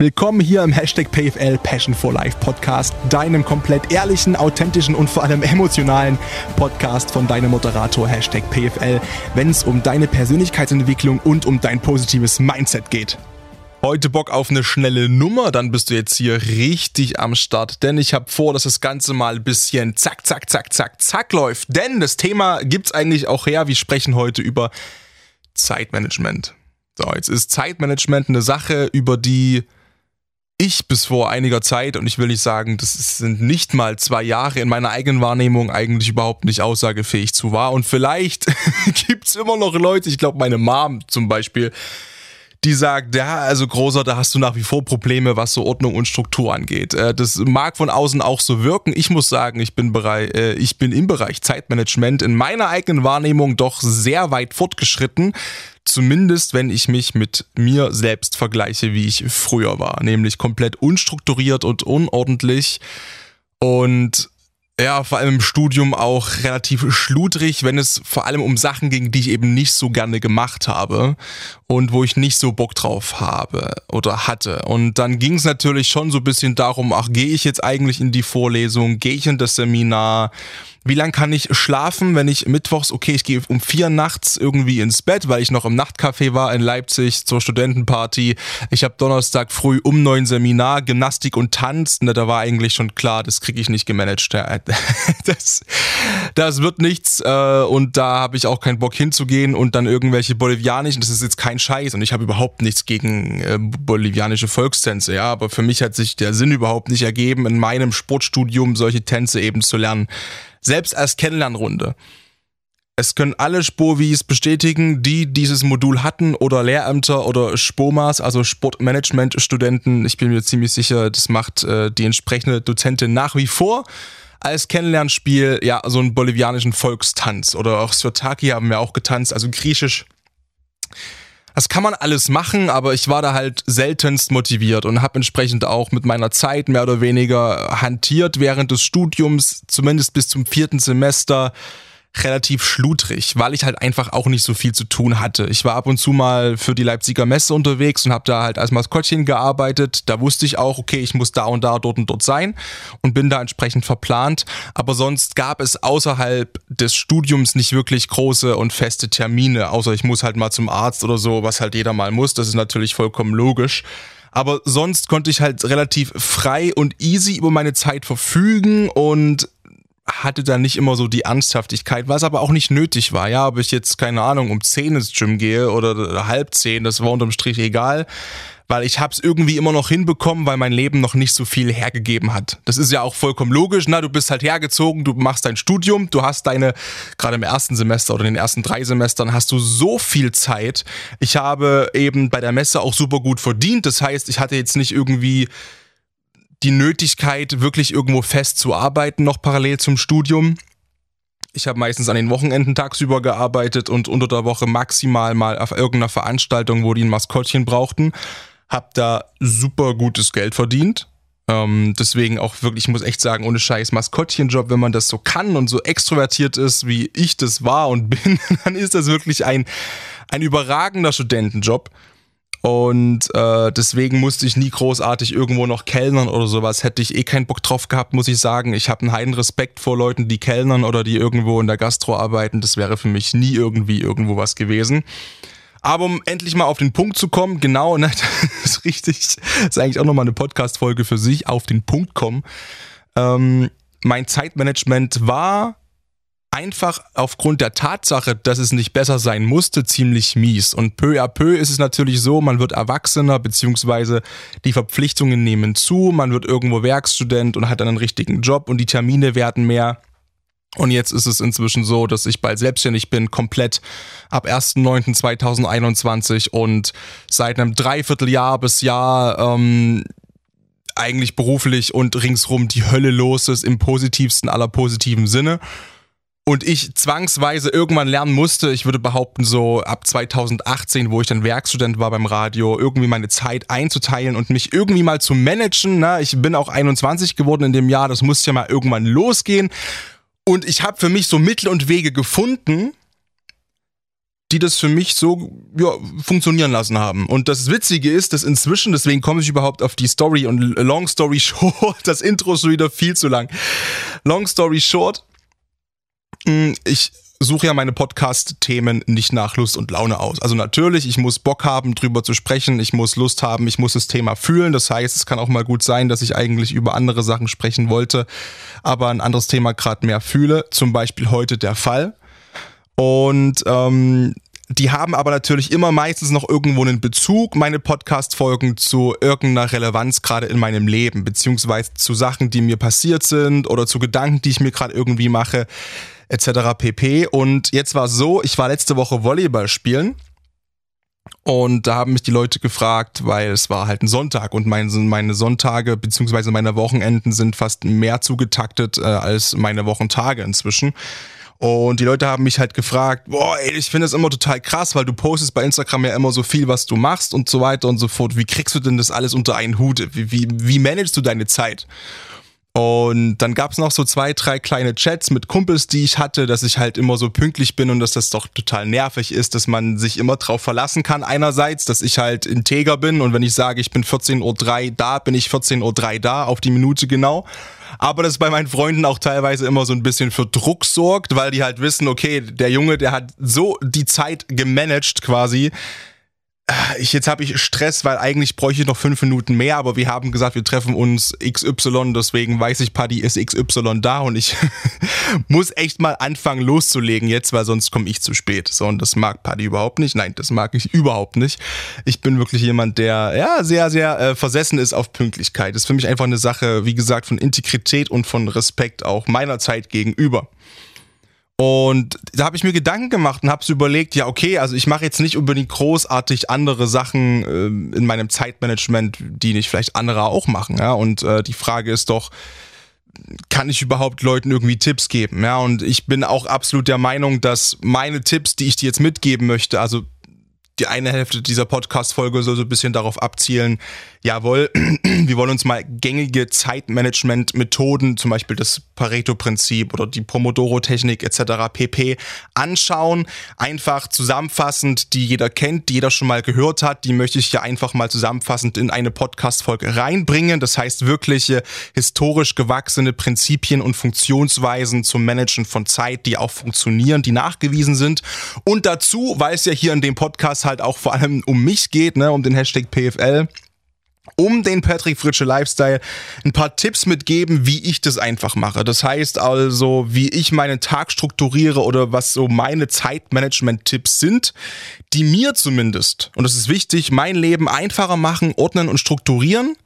Willkommen hier im Hashtag PFL Passion for Life Podcast, deinem komplett ehrlichen, authentischen und vor allem emotionalen Podcast von deinem Moderator Hashtag PFL, wenn es um deine Persönlichkeitsentwicklung und um dein positives Mindset geht. Heute Bock auf eine schnelle Nummer, dann bist du jetzt hier richtig am Start, denn ich habe vor, dass das Ganze mal ein bisschen zack, zack, zack, zack, zack läuft. Denn das Thema gibt's eigentlich auch her. Wir sprechen heute über Zeitmanagement. So, jetzt ist Zeitmanagement eine Sache, über die ich bis vor einiger Zeit, und ich will nicht sagen, das sind nicht mal zwei Jahre in meiner eigenen Wahrnehmung eigentlich überhaupt nicht aussagefähig zu war. Und vielleicht gibt's immer noch Leute, ich glaube meine Mom zum Beispiel, die sagt, ja, also großer, da hast du nach wie vor Probleme, was so Ordnung und Struktur angeht. Äh, das mag von außen auch so wirken. Ich muss sagen, ich bin, bereit, äh, ich bin im Bereich Zeitmanagement in meiner eigenen Wahrnehmung doch sehr weit fortgeschritten. Zumindest wenn ich mich mit mir selbst vergleiche, wie ich früher war. Nämlich komplett unstrukturiert und unordentlich. Und ja, vor allem im Studium auch relativ schludrig, wenn es vor allem um Sachen ging, die ich eben nicht so gerne gemacht habe und wo ich nicht so Bock drauf habe oder hatte. Und dann ging es natürlich schon so ein bisschen darum, ach, gehe ich jetzt eigentlich in die Vorlesung, gehe ich in das Seminar, wie lang kann ich schlafen, wenn ich mittwochs, okay, ich gehe um vier nachts irgendwie ins Bett, weil ich noch im Nachtcafé war in Leipzig zur Studentenparty. Ich habe Donnerstag früh um neun Seminar, Gymnastik und Tanz. Ne, da war eigentlich schon klar, das kriege ich nicht gemanagt. Das, das wird nichts äh, und da habe ich auch keinen Bock hinzugehen und dann irgendwelche bolivianischen, das ist jetzt kein Scheiß und ich habe überhaupt nichts gegen äh, bolivianische Volkstänze, ja, aber für mich hat sich der Sinn überhaupt nicht ergeben, in meinem Sportstudium solche Tänze eben zu lernen selbst als Kennenlernrunde. Es können alle Spovis bestätigen, die dieses Modul hatten oder Lehrämter oder Spomas, also Sportmanagement-Studenten. Ich bin mir ziemlich sicher, das macht äh, die entsprechende Dozentin nach wie vor als Kennenlernspiel, ja, so einen bolivianischen Volkstanz. Oder auch Sotaki haben wir auch getanzt, also griechisch. Das kann man alles machen, aber ich war da halt seltenst motiviert und habe entsprechend auch mit meiner Zeit mehr oder weniger hantiert während des Studiums, zumindest bis zum vierten Semester relativ schludrig, weil ich halt einfach auch nicht so viel zu tun hatte. Ich war ab und zu mal für die Leipziger Messe unterwegs und habe da halt als Maskottchen gearbeitet. Da wusste ich auch, okay, ich muss da und da, dort und dort sein und bin da entsprechend verplant. Aber sonst gab es außerhalb des Studiums nicht wirklich große und feste Termine, außer ich muss halt mal zum Arzt oder so, was halt jeder mal muss. Das ist natürlich vollkommen logisch. Aber sonst konnte ich halt relativ frei und easy über meine Zeit verfügen und hatte da nicht immer so die Ernsthaftigkeit, was aber auch nicht nötig war. Ja, ob ich jetzt, keine Ahnung, um 10 ins Gym gehe oder halb 10, das war unterm Strich egal, weil ich hab's irgendwie immer noch hinbekommen, weil mein Leben noch nicht so viel hergegeben hat. Das ist ja auch vollkommen logisch, na, du bist halt hergezogen, du machst dein Studium, du hast deine, gerade im ersten Semester oder in den ersten drei Semestern hast du so viel Zeit. Ich habe eben bei der Messe auch super gut verdient, das heißt, ich hatte jetzt nicht irgendwie die Nötigkeit, wirklich irgendwo fest zu arbeiten, noch parallel zum Studium. Ich habe meistens an den Wochenenden tagsüber gearbeitet und unter der Woche maximal mal auf irgendeiner Veranstaltung, wo die ein Maskottchen brauchten. Hab da super gutes Geld verdient. Ähm, deswegen auch wirklich, ich muss echt sagen, ohne Scheiß Maskottchenjob, wenn man das so kann und so extrovertiert ist, wie ich das war und bin, dann ist das wirklich ein, ein überragender Studentenjob. Und äh, deswegen musste ich nie großartig irgendwo noch kellnern oder sowas. Hätte ich eh keinen Bock drauf gehabt, muss ich sagen. Ich habe einen heiden Respekt vor Leuten, die kellnern oder die irgendwo in der Gastro arbeiten. Das wäre für mich nie irgendwie irgendwo was gewesen. Aber um endlich mal auf den Punkt zu kommen, genau, ne, das ist richtig, das ist eigentlich auch nochmal eine Podcast-Folge für sich, auf den Punkt kommen. Ähm, mein Zeitmanagement war einfach aufgrund der Tatsache, dass es nicht besser sein musste, ziemlich mies. Und peu à peu ist es natürlich so, man wird erwachsener, beziehungsweise die Verpflichtungen nehmen zu, man wird irgendwo Werkstudent und hat dann einen richtigen Job und die Termine werden mehr. Und jetzt ist es inzwischen so, dass ich bald selbstständig bin, komplett ab 1.9.2021 und seit einem Dreivierteljahr bis Jahr ähm, eigentlich beruflich und ringsrum die Hölle los ist im positivsten aller positiven Sinne und ich zwangsweise irgendwann lernen musste, ich würde behaupten, so ab 2018, wo ich dann Werkstudent war beim Radio, irgendwie meine Zeit einzuteilen und mich irgendwie mal zu managen. Na, ich bin auch 21 geworden in dem Jahr, das muss ja mal irgendwann losgehen. Und ich habe für mich so Mittel und Wege gefunden, die das für mich so ja, funktionieren lassen haben. Und das Witzige ist, dass inzwischen, deswegen komme ich überhaupt auf die Story und Long Story Short, das Intro ist schon wieder viel zu lang. Long Story Short, ich suche ja meine Podcast-Themen nicht nach Lust und Laune aus. Also natürlich, ich muss Bock haben, drüber zu sprechen, ich muss Lust haben, ich muss das Thema fühlen. Das heißt, es kann auch mal gut sein, dass ich eigentlich über andere Sachen sprechen wollte, aber ein anderes Thema gerade mehr fühle. Zum Beispiel heute der Fall. Und ähm, die haben aber natürlich immer meistens noch irgendwo einen Bezug, meine Podcast-Folgen, zu irgendeiner Relevanz gerade in meinem Leben, beziehungsweise zu Sachen, die mir passiert sind oder zu Gedanken, die ich mir gerade irgendwie mache etc. pp. Und jetzt war es so, ich war letzte Woche Volleyball spielen. Und da haben mich die Leute gefragt, weil es war halt ein Sonntag und meine, meine Sonntage bzw. meine Wochenenden sind fast mehr zugetaktet äh, als meine Wochentage inzwischen. Und die Leute haben mich halt gefragt, boah, ey, ich finde das immer total krass, weil du postest bei Instagram ja immer so viel, was du machst und so weiter und so fort. Wie kriegst du denn das alles unter einen Hut? Wie, wie, wie managst du deine Zeit? Und dann gab's noch so zwei, drei kleine Chats mit Kumpels, die ich hatte, dass ich halt immer so pünktlich bin und dass das doch total nervig ist, dass man sich immer drauf verlassen kann. Einerseits, dass ich halt integer bin und wenn ich sage, ich bin 14.03 Uhr da, bin ich 14.03 Uhr da, auf die Minute genau. Aber das bei meinen Freunden auch teilweise immer so ein bisschen für Druck sorgt, weil die halt wissen, okay, der Junge, der hat so die Zeit gemanagt quasi, ich, jetzt habe ich Stress, weil eigentlich bräuchte ich noch fünf Minuten mehr, aber wir haben gesagt, wir treffen uns XY, deswegen weiß ich, Paddy ist XY da und ich muss echt mal anfangen loszulegen jetzt, weil sonst komme ich zu spät. So, und das mag Paddy überhaupt nicht. Nein, das mag ich überhaupt nicht. Ich bin wirklich jemand, der ja sehr, sehr äh, versessen ist auf Pünktlichkeit. Das ist für mich einfach eine Sache, wie gesagt, von Integrität und von Respekt auch meiner Zeit gegenüber. Und da habe ich mir Gedanken gemacht und habe überlegt, ja okay, also ich mache jetzt nicht unbedingt großartig andere Sachen äh, in meinem Zeitmanagement, die nicht vielleicht andere auch machen. Ja? Und äh, die Frage ist doch, kann ich überhaupt Leuten irgendwie Tipps geben? Ja, und ich bin auch absolut der Meinung, dass meine Tipps, die ich dir jetzt mitgeben möchte, also die eine Hälfte dieser Podcast-Folge soll so ein bisschen darauf abzielen, jawohl, wir wollen uns mal gängige Zeitmanagement-Methoden, zum Beispiel das Pareto-Prinzip oder die Pomodoro-Technik etc. pp. anschauen. Einfach zusammenfassend, die jeder kennt, die jeder schon mal gehört hat, die möchte ich hier einfach mal zusammenfassend in eine Podcast-Folge reinbringen. Das heißt wirkliche historisch gewachsene Prinzipien und Funktionsweisen zum Managen von Zeit, die auch funktionieren, die nachgewiesen sind. Und dazu, weil es ja hier in dem Podcast halt auch vor allem um mich geht, ne, um den Hashtag PFL, um den Patrick Fritsche Lifestyle ein paar Tipps mitgeben, wie ich das einfach mache. Das heißt also, wie ich meinen Tag strukturiere oder was so meine Zeitmanagement-Tipps sind, die mir zumindest, und das ist wichtig, mein Leben einfacher machen, ordnen und strukturieren.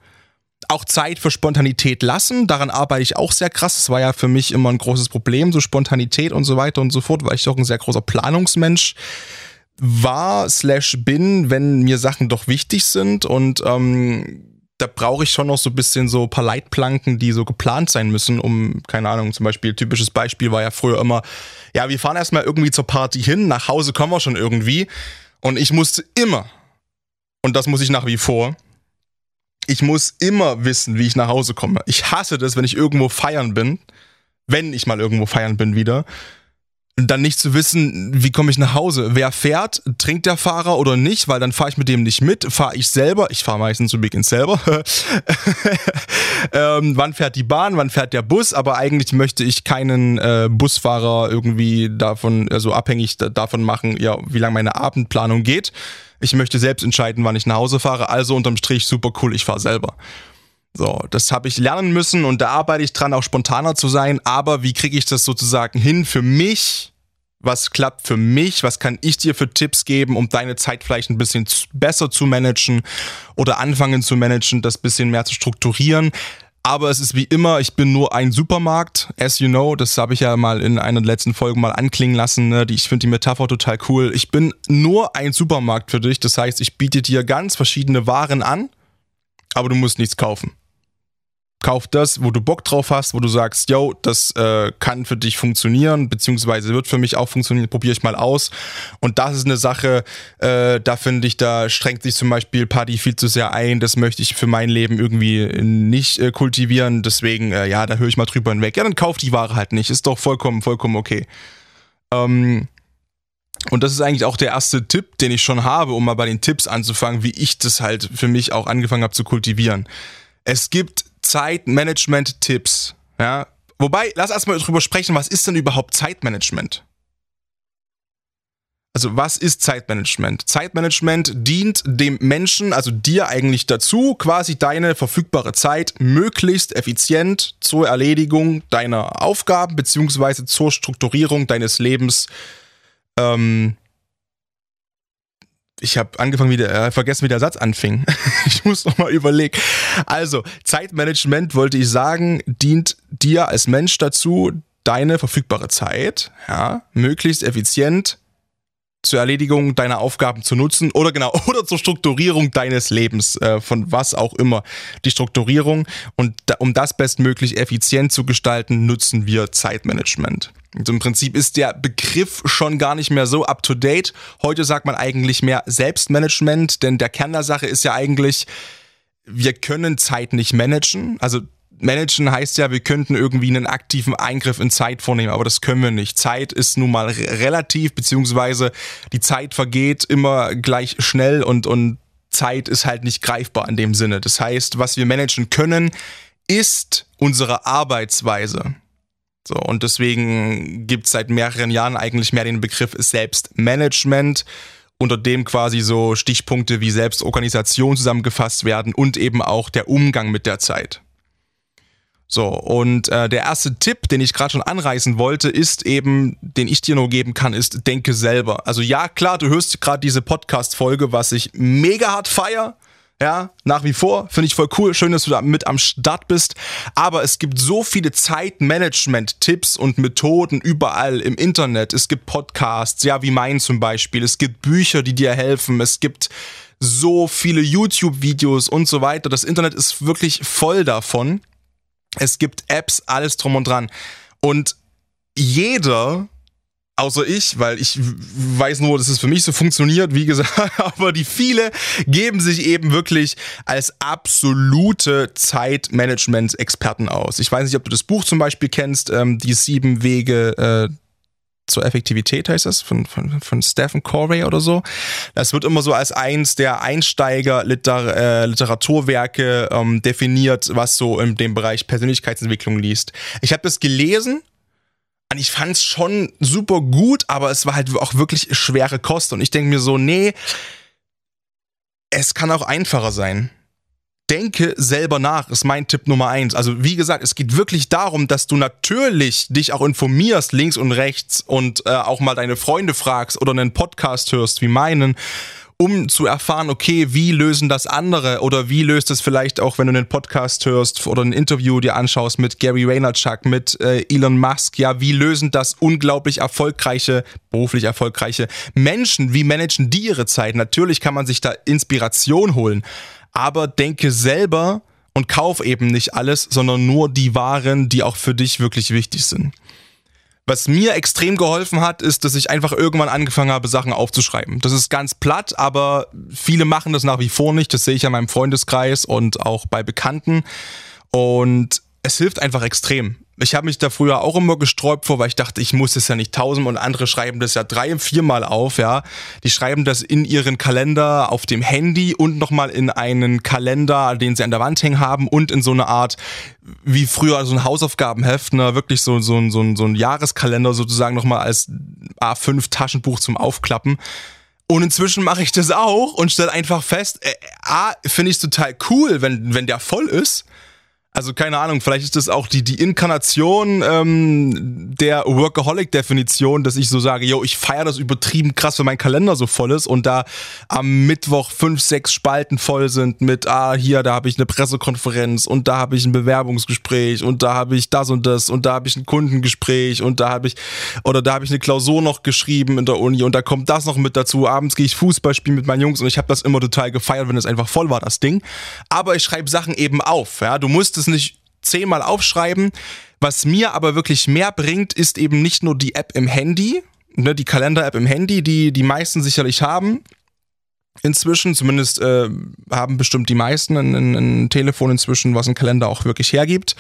Auch Zeit für Spontanität lassen. Daran arbeite ich auch sehr krass. Das war ja für mich immer ein großes Problem, so Spontanität und so weiter und so fort, weil ich doch ein sehr großer Planungsmensch war slash bin, wenn mir Sachen doch wichtig sind und ähm, da brauche ich schon noch so ein bisschen so ein paar Leitplanken, die so geplant sein müssen, um, keine Ahnung, zum Beispiel, typisches Beispiel war ja früher immer, ja, wir fahren erstmal irgendwie zur Party hin, nach Hause kommen wir schon irgendwie. Und ich musste immer, und das muss ich nach wie vor, ich muss immer wissen, wie ich nach Hause komme. Ich hasse das, wenn ich irgendwo feiern bin, wenn ich mal irgendwo feiern bin wieder dann nicht zu wissen, wie komme ich nach Hause. Wer fährt, trinkt der Fahrer oder nicht, weil dann fahre ich mit dem nicht mit. Fahre ich selber, ich fahre meistens zu Beginn selber. ähm, wann fährt die Bahn, wann fährt der Bus? Aber eigentlich möchte ich keinen äh, Busfahrer irgendwie davon, also abhängig davon machen, ja, wie lange meine Abendplanung geht. Ich möchte selbst entscheiden, wann ich nach Hause fahre. Also unterm Strich super cool, ich fahre selber. So, das habe ich lernen müssen und da arbeite ich dran, auch spontaner zu sein. Aber wie kriege ich das sozusagen hin für mich? Was klappt für mich? Was kann ich dir für Tipps geben, um deine Zeit vielleicht ein bisschen besser zu managen oder anfangen zu managen, das bisschen mehr zu strukturieren? Aber es ist wie immer, ich bin nur ein Supermarkt, as you know, das habe ich ja mal in einer der letzten Folgen mal anklingen lassen. Ne? Ich finde die Metapher total cool. Ich bin nur ein Supermarkt für dich, das heißt, ich biete dir ganz verschiedene Waren an, aber du musst nichts kaufen kauf das, wo du Bock drauf hast, wo du sagst, yo, das äh, kann für dich funktionieren, beziehungsweise wird für mich auch funktionieren, probiere ich mal aus. Und das ist eine Sache, äh, da finde ich, da strengt sich zum Beispiel Party viel zu sehr ein. Das möchte ich für mein Leben irgendwie nicht äh, kultivieren. Deswegen, äh, ja, da höre ich mal drüber hinweg. Ja, dann kauf die Ware halt nicht. Ist doch vollkommen, vollkommen okay. Ähm, Und das ist eigentlich auch der erste Tipp, den ich schon habe, um mal bei den Tipps anzufangen, wie ich das halt für mich auch angefangen habe zu kultivieren. Es gibt Zeitmanagement-Tipps. Ja? Wobei, lass erstmal drüber sprechen, was ist denn überhaupt Zeitmanagement? Also was ist Zeitmanagement? Zeitmanagement dient dem Menschen, also dir eigentlich dazu, quasi deine verfügbare Zeit möglichst effizient zur Erledigung deiner Aufgaben beziehungsweise zur Strukturierung deines Lebens. Ähm ich habe angefangen, wie der, äh, vergessen, wie der Satz anfing. ich muss noch mal überlegen. Also Zeitmanagement wollte ich sagen, dient dir als Mensch dazu, deine verfügbare Zeit ja, möglichst effizient zur Erledigung deiner Aufgaben zu nutzen oder genau oder zur Strukturierung deines Lebens äh, von was auch immer die Strukturierung und da, um das bestmöglich effizient zu gestalten nutzen wir Zeitmanagement. Und Im Prinzip ist der Begriff schon gar nicht mehr so up to date. Heute sagt man eigentlich mehr Selbstmanagement, denn der Kern der Sache ist ja eigentlich wir können Zeit nicht managen. Also managen heißt ja, wir könnten irgendwie einen aktiven Eingriff in Zeit vornehmen, aber das können wir nicht. Zeit ist nun mal relativ, beziehungsweise die Zeit vergeht immer gleich schnell und, und Zeit ist halt nicht greifbar in dem Sinne. Das heißt, was wir managen können, ist unsere Arbeitsweise. So, und deswegen gibt es seit mehreren Jahren eigentlich mehr den Begriff Selbstmanagement, unter dem quasi so Stichpunkte wie Selbstorganisation zusammengefasst werden und eben auch der Umgang mit der Zeit. So, und äh, der erste Tipp, den ich gerade schon anreißen wollte, ist eben, den ich dir nur geben kann, ist, denke selber. Also ja, klar, du hörst gerade diese Podcast-Folge, was ich mega hart feier. Ja, nach wie vor, finde ich voll cool. Schön, dass du da mit am Start bist. Aber es gibt so viele Zeitmanagement-Tipps und Methoden überall im Internet. Es gibt Podcasts, ja, wie meinen zum Beispiel. Es gibt Bücher, die dir helfen. Es gibt so viele YouTube-Videos und so weiter. Das Internet ist wirklich voll davon. Es gibt Apps, alles drum und dran. Und jeder, außer ich, weil ich weiß nur, dass es für mich so funktioniert, wie gesagt, aber die viele geben sich eben wirklich als absolute Zeitmanagement-Experten aus. Ich weiß nicht, ob du das Buch zum Beispiel kennst, ähm, die sieben Wege äh, zur Effektivität heißt das, von, von, von Stephen Corey oder so. Das wird immer so als eins der Einsteiger-Literaturwerke äh, ähm, definiert, was so in dem Bereich Persönlichkeitsentwicklung liest. Ich habe das gelesen und ich fand es schon super gut, aber es war halt auch wirklich schwere Kost. Und ich denke mir so, nee, es kann auch einfacher sein denke selber nach, ist mein Tipp Nummer eins. Also wie gesagt, es geht wirklich darum, dass du natürlich dich auch informierst, links und rechts und äh, auch mal deine Freunde fragst oder einen Podcast hörst wie meinen, um zu erfahren, okay, wie lösen das andere oder wie löst es vielleicht auch, wenn du einen Podcast hörst oder ein Interview dir anschaust mit Gary Vaynerchuk, mit äh, Elon Musk, ja, wie lösen das unglaublich erfolgreiche, beruflich erfolgreiche Menschen, wie managen die ihre Zeit? Natürlich kann man sich da Inspiration holen aber denke selber und kauf eben nicht alles, sondern nur die Waren, die auch für dich wirklich wichtig sind. Was mir extrem geholfen hat, ist, dass ich einfach irgendwann angefangen habe, Sachen aufzuschreiben. Das ist ganz platt, aber viele machen das nach wie vor nicht. Das sehe ich an meinem Freundeskreis und auch bei Bekannten. Und es hilft einfach extrem. Ich habe mich da früher auch immer gesträubt vor, weil ich dachte, ich muss es ja nicht tausend und andere schreiben das ja drei, viermal auf, ja. Die schreiben das in ihren Kalender auf dem Handy und nochmal in einen Kalender, den sie an der Wand hängen haben und in so eine Art, wie früher so ein Hausaufgabenheft, ne, wirklich so, so, so, so ein Jahreskalender sozusagen nochmal als A5 Taschenbuch zum Aufklappen. Und inzwischen mache ich das auch und stelle einfach fest, äh, A, finde ich total cool, wenn, wenn der voll ist. Also keine Ahnung, vielleicht ist das auch die, die Inkarnation ähm, der Workaholic-Definition, dass ich so sage, yo, ich feiere das übertrieben krass, wenn mein Kalender so voll ist und da am Mittwoch fünf, sechs Spalten voll sind mit, ah, hier, da habe ich eine Pressekonferenz und da habe ich ein Bewerbungsgespräch und da habe ich das und das und da habe ich ein Kundengespräch und da habe ich, oder da habe ich eine Klausur noch geschrieben in der Uni und da kommt das noch mit dazu. Abends gehe ich Fußball spielen mit meinen Jungs und ich habe das immer total gefeiert, wenn es einfach voll war, das Ding. Aber ich schreibe Sachen eben auf, ja, du musst es nicht zehnmal aufschreiben. Was mir aber wirklich mehr bringt, ist eben nicht nur die App im Handy, ne, die Kalender-App im Handy, die die meisten sicherlich haben. Inzwischen, zumindest äh, haben bestimmt die meisten ein, ein, ein Telefon inzwischen, was ein Kalender auch wirklich hergibt,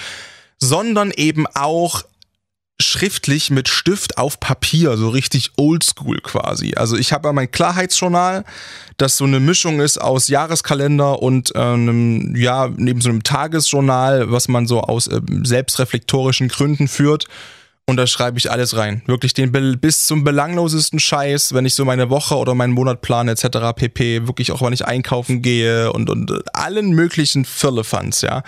sondern eben auch schriftlich mit Stift auf Papier, so richtig oldschool quasi. Also ich habe ja mein Klarheitsjournal, das so eine Mischung ist aus Jahreskalender und äh, einem, ja, neben so einem Tagesjournal, was man so aus äh, selbstreflektorischen Gründen führt. Und da schreibe ich alles rein. Wirklich den bis zum belanglosesten Scheiß, wenn ich so meine Woche oder meinen Monat plane etc. pp. Wirklich auch, wann ich einkaufen gehe und, und allen möglichen Firlefanz, ja.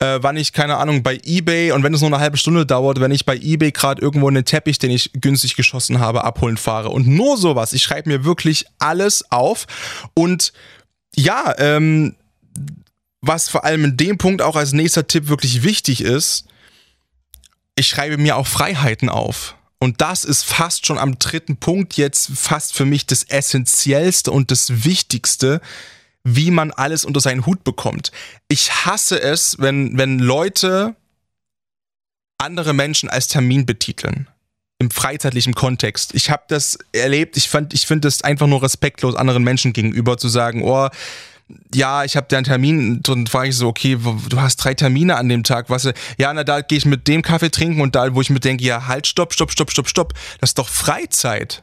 Äh, wann ich, keine Ahnung, bei Ebay und wenn es nur eine halbe Stunde dauert, wenn ich bei Ebay gerade irgendwo einen Teppich, den ich günstig geschossen habe, abholen fahre. Und nur sowas. Ich schreibe mir wirklich alles auf. Und ja, ähm, was vor allem in dem Punkt auch als nächster Tipp wirklich wichtig ist, ich schreibe mir auch Freiheiten auf. Und das ist fast schon am dritten Punkt jetzt fast für mich das Essentiellste und das Wichtigste, wie man alles unter seinen Hut bekommt. Ich hasse es, wenn, wenn Leute andere Menschen als Termin betiteln. Im freizeitlichen Kontext. Ich habe das erlebt, ich, ich finde es einfach nur respektlos anderen Menschen gegenüber zu sagen, oh, ja, ich habe da einen Termin und frage ich so, okay, du hast drei Termine an dem Tag, was? Ja, na da gehe ich mit dem Kaffee trinken und da, wo ich mir denke, ja, halt, stopp, stopp, stopp, stopp, stopp, das ist doch Freizeit.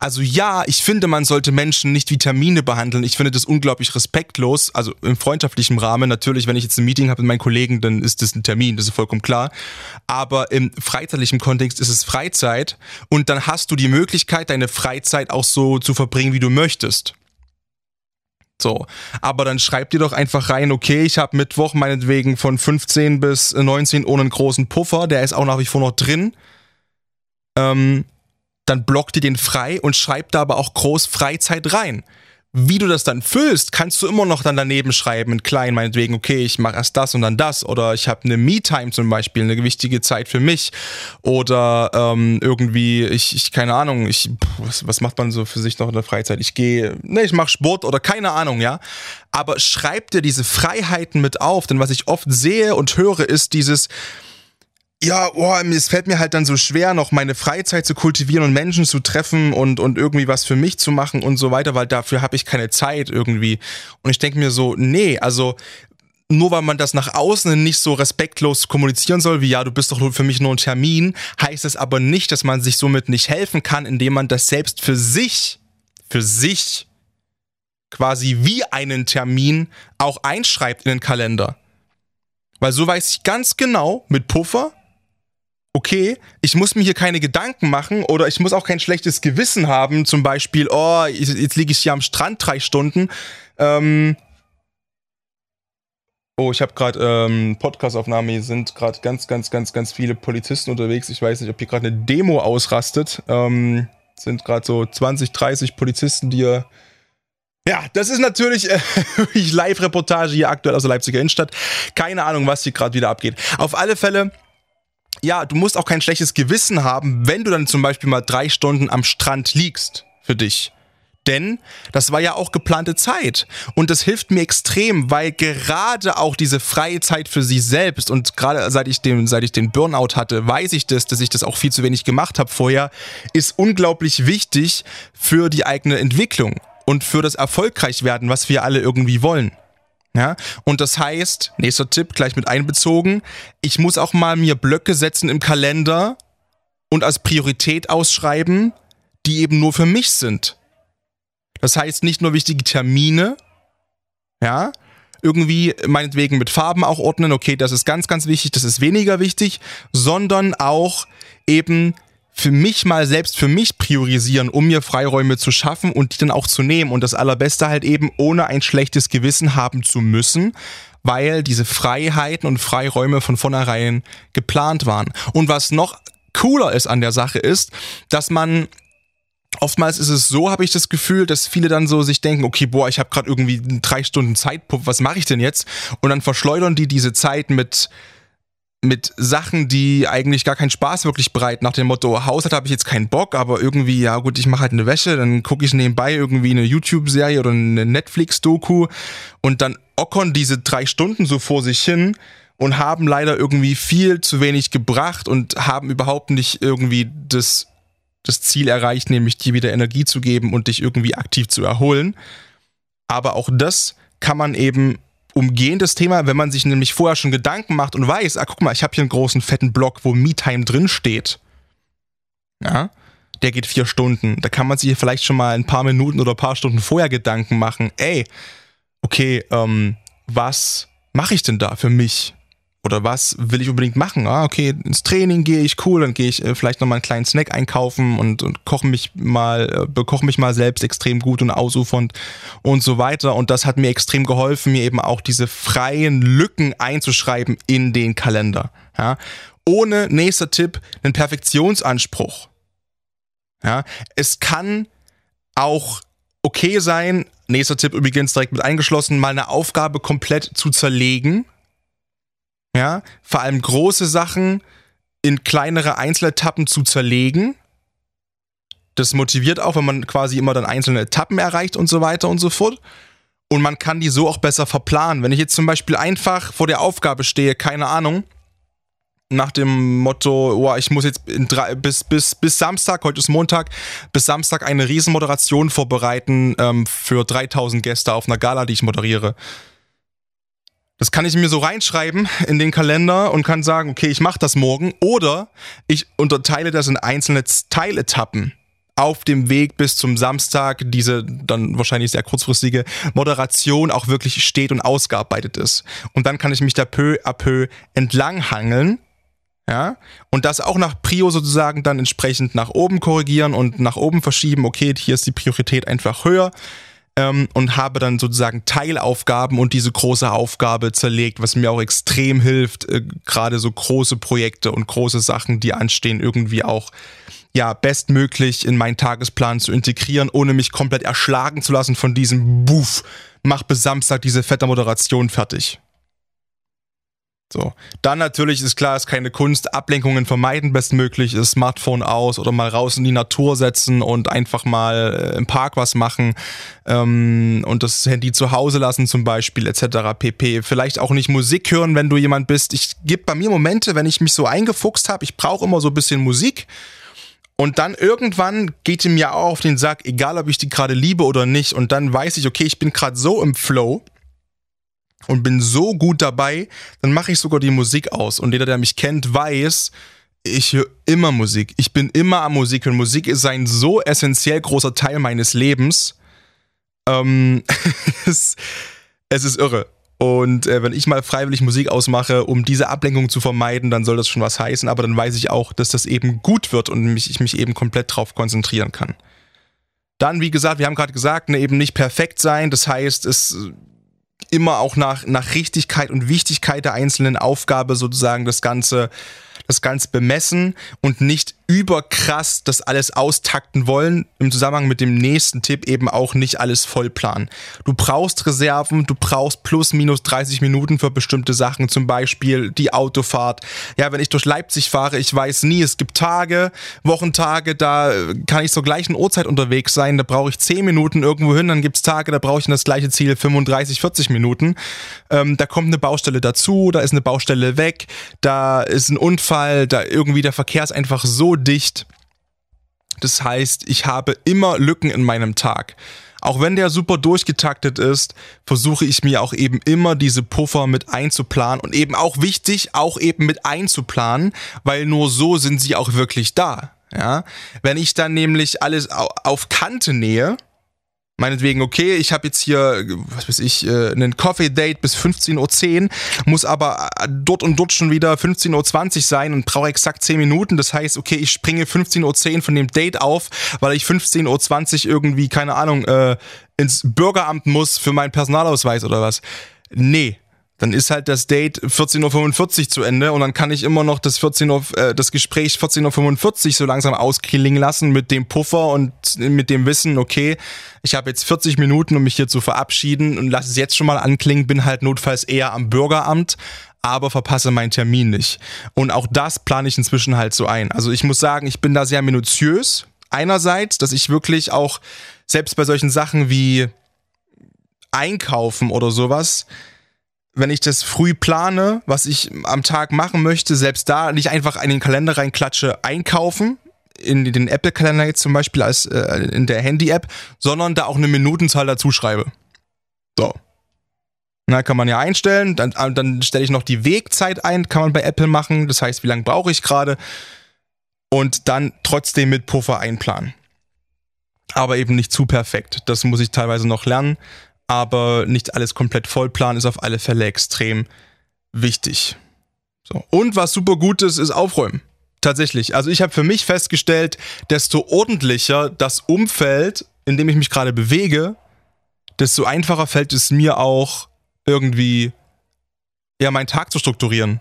Also ja, ich finde, man sollte Menschen nicht wie Termine behandeln. Ich finde das unglaublich respektlos. Also im freundschaftlichen Rahmen natürlich, wenn ich jetzt ein Meeting habe mit meinen Kollegen, dann ist das ein Termin, das ist vollkommen klar. Aber im freizeitlichen Kontext ist es Freizeit und dann hast du die Möglichkeit, deine Freizeit auch so zu verbringen, wie du möchtest. So, aber dann schreibt ihr doch einfach rein, okay, ich habe Mittwoch meinetwegen von 15 bis 19 ohne einen großen Puffer, der ist auch nach wie vor noch drin. Ähm, dann blockt ihr den frei und schreibt da aber auch groß Freizeit rein. Wie du das dann füllst, kannst du immer noch dann daneben schreiben, in klein, meinetwegen, okay, ich mache erst das und dann das. Oder ich habe eine Me-Time zum Beispiel, eine wichtige Zeit für mich. Oder ähm, irgendwie, ich, ich, keine Ahnung, ich, was, was macht man so für sich noch in der Freizeit? Ich gehe, ne, ich mache Sport oder keine Ahnung, ja. Aber schreib dir diese Freiheiten mit auf, denn was ich oft sehe und höre, ist dieses, ja, oh, es fällt mir halt dann so schwer, noch meine Freizeit zu kultivieren und Menschen zu treffen und, und irgendwie was für mich zu machen und so weiter, weil dafür habe ich keine Zeit irgendwie. Und ich denke mir so, nee, also nur weil man das nach außen nicht so respektlos kommunizieren soll, wie ja, du bist doch für mich nur ein Termin, heißt es aber nicht, dass man sich somit nicht helfen kann, indem man das selbst für sich, für sich quasi wie einen Termin auch einschreibt in den Kalender. Weil so weiß ich ganz genau mit Puffer, okay, ich muss mir hier keine Gedanken machen oder ich muss auch kein schlechtes Gewissen haben, zum Beispiel, oh, jetzt liege ich hier am Strand drei Stunden. Ähm, oh, ich habe gerade ähm, Podcastaufnahme, hier sind gerade ganz, ganz, ganz, ganz viele Polizisten unterwegs. Ich weiß nicht, ob hier gerade eine Demo ausrastet. Ähm, sind gerade so 20, 30 Polizisten, die hier ja, das ist natürlich äh, Live-Reportage hier aktuell aus der Leipziger Innenstadt. Keine Ahnung, was hier gerade wieder abgeht. Auf alle Fälle ja, du musst auch kein schlechtes Gewissen haben, wenn du dann zum Beispiel mal drei Stunden am Strand liegst für dich. Denn das war ja auch geplante Zeit. Und das hilft mir extrem, weil gerade auch diese freie Zeit für sich selbst und gerade seit ich den, seit ich den Burnout hatte, weiß ich das, dass ich das auch viel zu wenig gemacht habe vorher, ist unglaublich wichtig für die eigene Entwicklung und für das Erfolgreichwerden, was wir alle irgendwie wollen. Ja, und das heißt, nächster Tipp gleich mit einbezogen, ich muss auch mal mir Blöcke setzen im Kalender und als Priorität ausschreiben, die eben nur für mich sind. Das heißt, nicht nur wichtige Termine, ja, irgendwie meinetwegen mit Farben auch ordnen, okay, das ist ganz, ganz wichtig, das ist weniger wichtig, sondern auch eben für mich mal selbst für mich priorisieren, um mir Freiräume zu schaffen und die dann auch zu nehmen. Und das Allerbeste halt eben, ohne ein schlechtes Gewissen haben zu müssen, weil diese Freiheiten und Freiräume von vornherein geplant waren. Und was noch cooler ist an der Sache ist, dass man Oftmals ist es so, habe ich das Gefühl, dass viele dann so sich denken, okay, boah, ich habe gerade irgendwie drei Stunden Zeit, was mache ich denn jetzt? Und dann verschleudern die diese Zeit mit mit Sachen, die eigentlich gar keinen Spaß wirklich bereiten, nach dem Motto, Haushalt habe ich jetzt keinen Bock, aber irgendwie, ja gut, ich mache halt eine Wäsche, dann gucke ich nebenbei irgendwie eine YouTube-Serie oder eine Netflix-Doku und dann ockern diese drei Stunden so vor sich hin und haben leider irgendwie viel zu wenig gebracht und haben überhaupt nicht irgendwie das, das Ziel erreicht, nämlich dir wieder Energie zu geben und dich irgendwie aktiv zu erholen. Aber auch das kann man eben umgehen, das Thema, wenn man sich nämlich vorher schon Gedanken macht und weiß, ah, guck mal, ich habe hier einen großen fetten Block, wo Me-Time drin steht. Ja, der geht vier Stunden. Da kann man sich vielleicht schon mal ein paar Minuten oder ein paar Stunden vorher Gedanken machen. Ey, okay, ähm, was mache ich denn da für mich? Oder was will ich unbedingt machen? Ah, okay, ins Training gehe ich, cool, dann gehe ich äh, vielleicht nochmal einen kleinen Snack einkaufen und, und koche mich mal, äh, bekoche mich mal selbst extrem gut und ausufernd und so weiter. Und das hat mir extrem geholfen, mir eben auch diese freien Lücken einzuschreiben in den Kalender. Ja? Ohne, nächster Tipp, einen Perfektionsanspruch. Ja? Es kann auch okay sein, nächster Tipp übrigens direkt mit eingeschlossen, mal eine Aufgabe komplett zu zerlegen ja, vor allem große Sachen in kleinere Einzeletappen zu zerlegen. Das motiviert auch, wenn man quasi immer dann einzelne Etappen erreicht und so weiter und so fort. Und man kann die so auch besser verplanen. Wenn ich jetzt zum Beispiel einfach vor der Aufgabe stehe, keine Ahnung, nach dem Motto, oh, ich muss jetzt drei, bis, bis, bis Samstag, heute ist Montag, bis Samstag eine Riesenmoderation vorbereiten ähm, für 3000 Gäste auf einer Gala, die ich moderiere. Das kann ich mir so reinschreiben in den Kalender und kann sagen, okay, ich mache das morgen. Oder ich unterteile das in einzelne Teiletappen auf dem Weg bis zum Samstag diese dann wahrscheinlich sehr kurzfristige Moderation auch wirklich steht und ausgearbeitet ist. Und dann kann ich mich da peu à peu entlanghangeln. Ja, und das auch nach Prio sozusagen dann entsprechend nach oben korrigieren und nach oben verschieben. Okay, hier ist die Priorität einfach höher ähm, und habe dann sozusagen Teilaufgaben und diese große Aufgabe zerlegt, was mir auch extrem hilft, äh, gerade so große Projekte und große Sachen, die anstehen, irgendwie auch ja, bestmöglich in meinen Tagesplan zu integrieren, ohne mich komplett erschlagen zu lassen von diesem Buff. Mach bis Samstag diese fette Moderation fertig. So. Dann natürlich ist klar, ist keine Kunst. Ablenkungen vermeiden bestmöglich, ist Smartphone aus oder mal raus in die Natur setzen und einfach mal äh, im Park was machen ähm, und das Handy zu Hause lassen zum Beispiel etc. pp. Vielleicht auch nicht Musik hören, wenn du jemand bist. Ich gebe bei mir Momente, wenn ich mich so eingefuchst habe, ich brauche immer so ein bisschen Musik. Und dann irgendwann geht ihm ja auch auf den Sack, egal ob ich die gerade liebe oder nicht. Und dann weiß ich, okay, ich bin gerade so im Flow und bin so gut dabei, dann mache ich sogar die Musik aus. Und jeder, der mich kennt, weiß, ich höre immer Musik. Ich bin immer am Musik und Musik ist ein so essentiell großer Teil meines Lebens. Ähm, es, es, ist irre. Und äh, wenn ich mal freiwillig Musik ausmache, um diese Ablenkung zu vermeiden, dann soll das schon was heißen. Aber dann weiß ich auch, dass das eben gut wird und mich, ich mich eben komplett drauf konzentrieren kann. Dann, wie gesagt, wir haben gerade gesagt, ne, eben nicht perfekt sein. Das heißt, es immer auch nach, nach Richtigkeit und Wichtigkeit der einzelnen Aufgabe sozusagen das Ganze, das Ganze bemessen und nicht überkrass das alles austakten wollen, im Zusammenhang mit dem nächsten Tipp eben auch nicht alles vollplanen. Du brauchst Reserven, du brauchst plus minus 30 Minuten für bestimmte Sachen, zum Beispiel die Autofahrt. Ja, wenn ich durch Leipzig fahre, ich weiß nie, es gibt Tage, Wochentage, da kann ich zur gleichen Uhrzeit unterwegs sein, da brauche ich 10 Minuten irgendwo hin, dann gibt es Tage, da brauche ich das gleiche Ziel 35, 40 Minuten. Ähm, da kommt eine Baustelle dazu, da ist eine Baustelle weg, da ist ein Unfall, da irgendwie der Verkehr ist einfach so dicht. Das heißt, ich habe immer Lücken in meinem Tag. Auch wenn der super durchgetaktet ist, versuche ich mir auch eben immer diese Puffer mit einzuplanen und eben auch wichtig, auch eben mit einzuplanen, weil nur so sind sie auch wirklich da. Ja, wenn ich dann nämlich alles auf Kante nähe, Meinetwegen, okay, ich habe jetzt hier, was weiß ich, äh, einen Coffee-Date bis 15.10 Uhr, muss aber äh, dort und dort schon wieder 15.20 Uhr sein und brauche exakt 10 Minuten. Das heißt, okay, ich springe 15.10 Uhr von dem Date auf, weil ich 15.20 Uhr irgendwie, keine Ahnung, äh, ins Bürgeramt muss für meinen Personalausweis oder was. Nee, dann ist halt das Date 14.45 Uhr zu Ende und dann kann ich immer noch das, 14 Uhr, äh, das Gespräch 14.45 Uhr so langsam ausklingen lassen mit dem Puffer und mit dem Wissen, okay, ich habe jetzt 40 Minuten, um mich hier zu verabschieden und lasse es jetzt schon mal anklingen, bin halt notfalls eher am Bürgeramt, aber verpasse meinen Termin nicht. Und auch das plane ich inzwischen halt so ein. Also ich muss sagen, ich bin da sehr minutiös. Einerseits, dass ich wirklich auch, selbst bei solchen Sachen wie Einkaufen oder sowas, wenn ich das früh plane, was ich am Tag machen möchte, selbst da nicht einfach in den Kalender reinklatsche, einkaufen, in den Apple-Kalender jetzt zum Beispiel als äh, in der Handy-App, sondern da auch eine Minutenzahl dazu schreibe. So. Na, kann man ja einstellen. Dann, dann stelle ich noch die Wegzeit ein, kann man bei Apple machen. Das heißt, wie lange brauche ich gerade? Und dann trotzdem mit Puffer einplanen. Aber eben nicht zu perfekt. Das muss ich teilweise noch lernen. Aber nicht alles komplett vollplanen ist auf alle Fälle extrem wichtig. So. Und was super gut ist, ist Aufräumen. Tatsächlich. Also ich habe für mich festgestellt, desto ordentlicher das Umfeld, in dem ich mich gerade bewege, desto einfacher fällt es mir auch irgendwie ja meinen Tag zu strukturieren.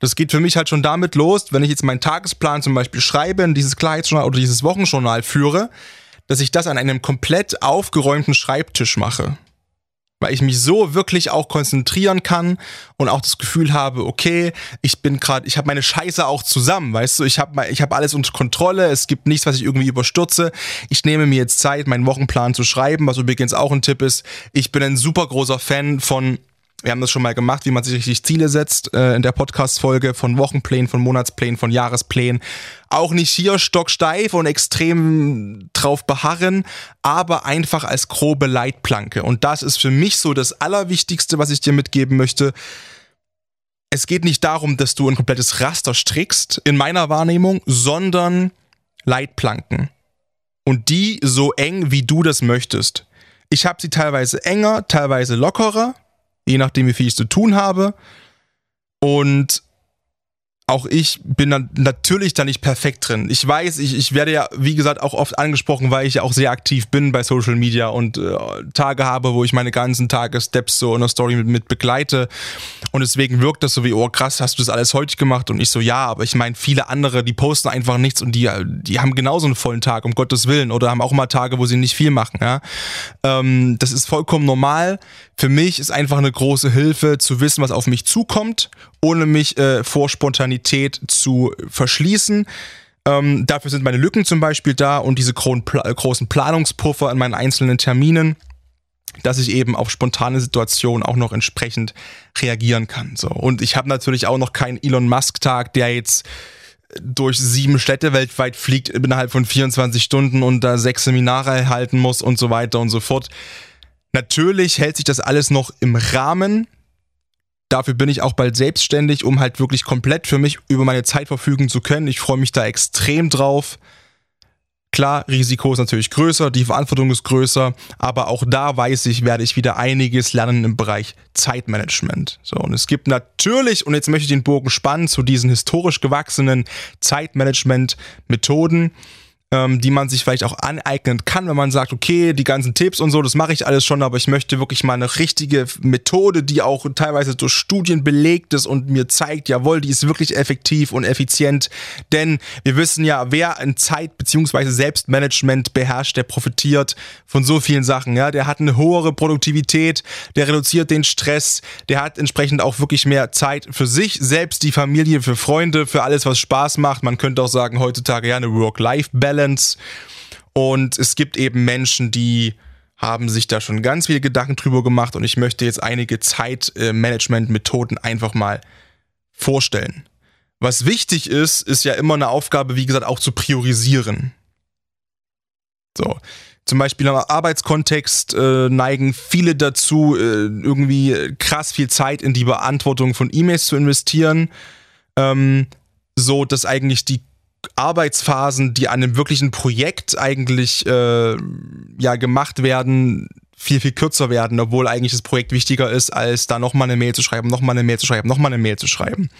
Das geht für mich halt schon damit los, wenn ich jetzt meinen Tagesplan zum Beispiel schreibe, dieses Klarheitsjournal oder dieses Wochenjournal führe, dass ich das an einem komplett aufgeräumten Schreibtisch mache weil ich mich so wirklich auch konzentrieren kann und auch das Gefühl habe, okay, ich bin gerade, ich habe meine Scheiße auch zusammen, weißt du, ich habe ich habe alles unter Kontrolle, es gibt nichts, was ich irgendwie überstürze. Ich nehme mir jetzt Zeit, meinen Wochenplan zu schreiben, was übrigens auch ein Tipp ist. Ich bin ein super großer Fan von wir haben das schon mal gemacht, wie man sich richtig Ziele setzt äh, in der Podcast-Folge von Wochenplänen, von Monatsplänen, von Jahresplänen. Auch nicht hier stocksteif und extrem drauf beharren, aber einfach als grobe Leitplanke. Und das ist für mich so das Allerwichtigste, was ich dir mitgeben möchte. Es geht nicht darum, dass du ein komplettes Raster strickst, in meiner Wahrnehmung, sondern Leitplanken. Und die so eng, wie du das möchtest. Ich habe sie teilweise enger, teilweise lockerer je nachdem, wie viel ich zu tun habe. Und auch ich bin dann natürlich da nicht perfekt drin. Ich weiß, ich, ich werde ja, wie gesagt, auch oft angesprochen, weil ich ja auch sehr aktiv bin bei Social Media und äh, Tage habe, wo ich meine ganzen Tage Steps so in der Story mit, mit begleite. Und deswegen wirkt das so wie, oh krass, hast du das alles heute gemacht? Und ich so, ja, aber ich meine, viele andere, die posten einfach nichts und die, die haben genauso einen vollen Tag, um Gottes Willen, oder haben auch mal Tage, wo sie nicht viel machen. Ja? Ähm, das ist vollkommen normal. Für mich ist einfach eine große Hilfe zu wissen, was auf mich zukommt, ohne mich äh, vor Spontanität zu verschließen. Ähm, dafür sind meine Lücken zum Beispiel da und diese großen Planungspuffer in meinen einzelnen Terminen, dass ich eben auf spontane Situationen auch noch entsprechend reagieren kann. So. Und ich habe natürlich auch noch keinen Elon Musk-Tag, der jetzt durch sieben Städte weltweit fliegt innerhalb von 24 Stunden und da sechs Seminare erhalten muss und so weiter und so fort. Natürlich hält sich das alles noch im Rahmen. Dafür bin ich auch bald selbstständig, um halt wirklich komplett für mich über meine Zeit verfügen zu können. Ich freue mich da extrem drauf. Klar, Risiko ist natürlich größer, die Verantwortung ist größer, aber auch da weiß ich, werde ich wieder einiges lernen im Bereich Zeitmanagement. So, und es gibt natürlich, und jetzt möchte ich den Bogen spannen zu diesen historisch gewachsenen Zeitmanagement-Methoden, ähm, die man sich vielleicht auch aneignen kann, wenn man sagt, okay, die ganzen Tipps und so, das mache ich alles schon, aber ich möchte wirklich mal eine richtige Methode, die auch teilweise durch Studien belegt ist und mir zeigt, jawohl, die ist wirklich effektiv und effizient. Denn wir wissen ja, wer ein Zeit- bzw. Selbstmanagement beherrscht, der profitiert von so vielen Sachen. Ja, der hat eine höhere Produktivität, der reduziert den Stress, der hat entsprechend auch wirklich mehr Zeit für sich, selbst die Familie, für Freunde, für alles, was Spaß macht. Man könnte auch sagen, heutzutage ja eine Work-Life-Balance Balance. Und es gibt eben Menschen, die haben sich da schon ganz viele Gedanken drüber gemacht und ich möchte jetzt einige Zeitmanagement-Methoden einfach mal vorstellen. Was wichtig ist, ist ja immer eine Aufgabe, wie gesagt, auch zu priorisieren. So. Zum Beispiel im Arbeitskontext äh, neigen viele dazu, äh, irgendwie krass viel Zeit in die Beantwortung von E-Mails zu investieren, ähm, so dass eigentlich die Arbeitsphasen, die an einem wirklichen Projekt eigentlich äh, ja gemacht werden, viel, viel kürzer werden, obwohl eigentlich das Projekt wichtiger ist, als da nochmal eine Mail zu schreiben, nochmal eine Mail zu schreiben, nochmal eine Mail zu schreiben.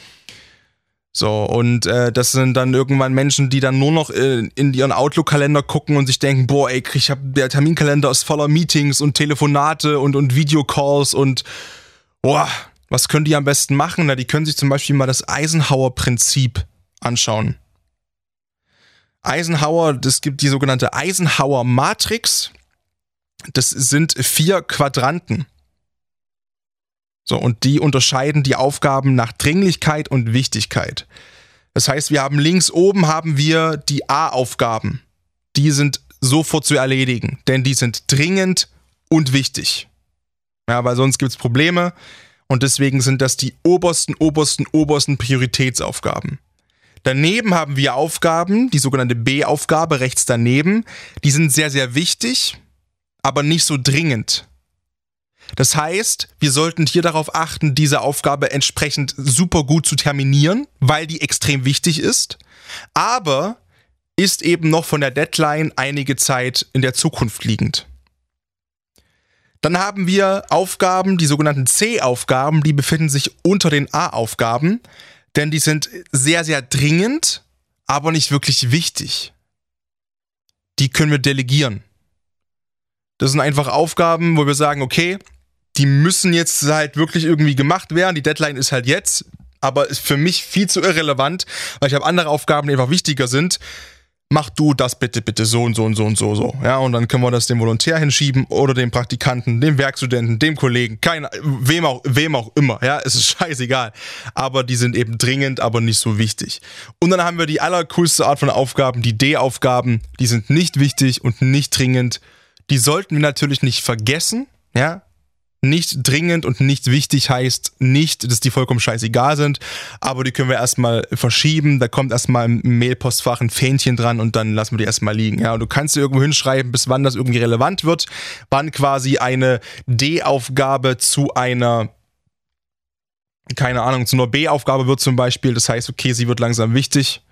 So, und äh, das sind dann irgendwann Menschen, die dann nur noch äh, in ihren Outlook-Kalender gucken und sich denken, boah, ey, ich hab, der Terminkalender ist voller Meetings und Telefonate und, und Videocalls und boah, was können die am besten machen? Na, die können sich zum Beispiel mal das Eisenhower-Prinzip anschauen. Eisenhower, das gibt die sogenannte Eisenhower Matrix. Das sind vier Quadranten. So, und die unterscheiden die Aufgaben nach Dringlichkeit und Wichtigkeit. Das heißt, wir haben links oben haben wir die A-Aufgaben. Die sind sofort zu erledigen, denn die sind dringend und wichtig. Ja, weil sonst gibt es Probleme und deswegen sind das die obersten, obersten, obersten Prioritätsaufgaben. Daneben haben wir Aufgaben, die sogenannte B-Aufgabe rechts daneben. Die sind sehr, sehr wichtig, aber nicht so dringend. Das heißt, wir sollten hier darauf achten, diese Aufgabe entsprechend super gut zu terminieren, weil die extrem wichtig ist. Aber ist eben noch von der Deadline einige Zeit in der Zukunft liegend. Dann haben wir Aufgaben, die sogenannten C-Aufgaben, die befinden sich unter den A-Aufgaben, denn die sind sehr, sehr dringend, aber nicht wirklich wichtig. Die können wir delegieren. Das sind einfach Aufgaben, wo wir sagen, okay, die müssen jetzt halt wirklich irgendwie gemacht werden. Die Deadline ist halt jetzt, aber ist für mich viel zu irrelevant, weil ich habe andere Aufgaben, die einfach wichtiger sind. Mach du das bitte, bitte so und so und so und so, so. Ja, und dann können wir das dem Volontär hinschieben oder dem Praktikanten, dem Werkstudenten, dem Kollegen, kein, wem auch, wem auch immer. Ja, es ist scheißegal. Aber die sind eben dringend, aber nicht so wichtig. Und dann haben wir die allercoolste Art von Aufgaben, die D-Aufgaben. Die sind nicht wichtig und nicht dringend. Die sollten wir natürlich nicht vergessen. Ja, nicht dringend und nicht wichtig heißt nicht, dass die vollkommen scheißegal sind, aber die können wir erstmal verschieben. Da kommt erstmal im Mailpostfach ein Fähnchen dran und dann lassen wir die erstmal liegen. Ja, und du kannst dir irgendwo hinschreiben, bis wann das irgendwie relevant wird, wann quasi eine D-Aufgabe zu einer keine Ahnung, zu einer B-Aufgabe wird zum Beispiel. Das heißt, okay, sie wird langsam wichtig.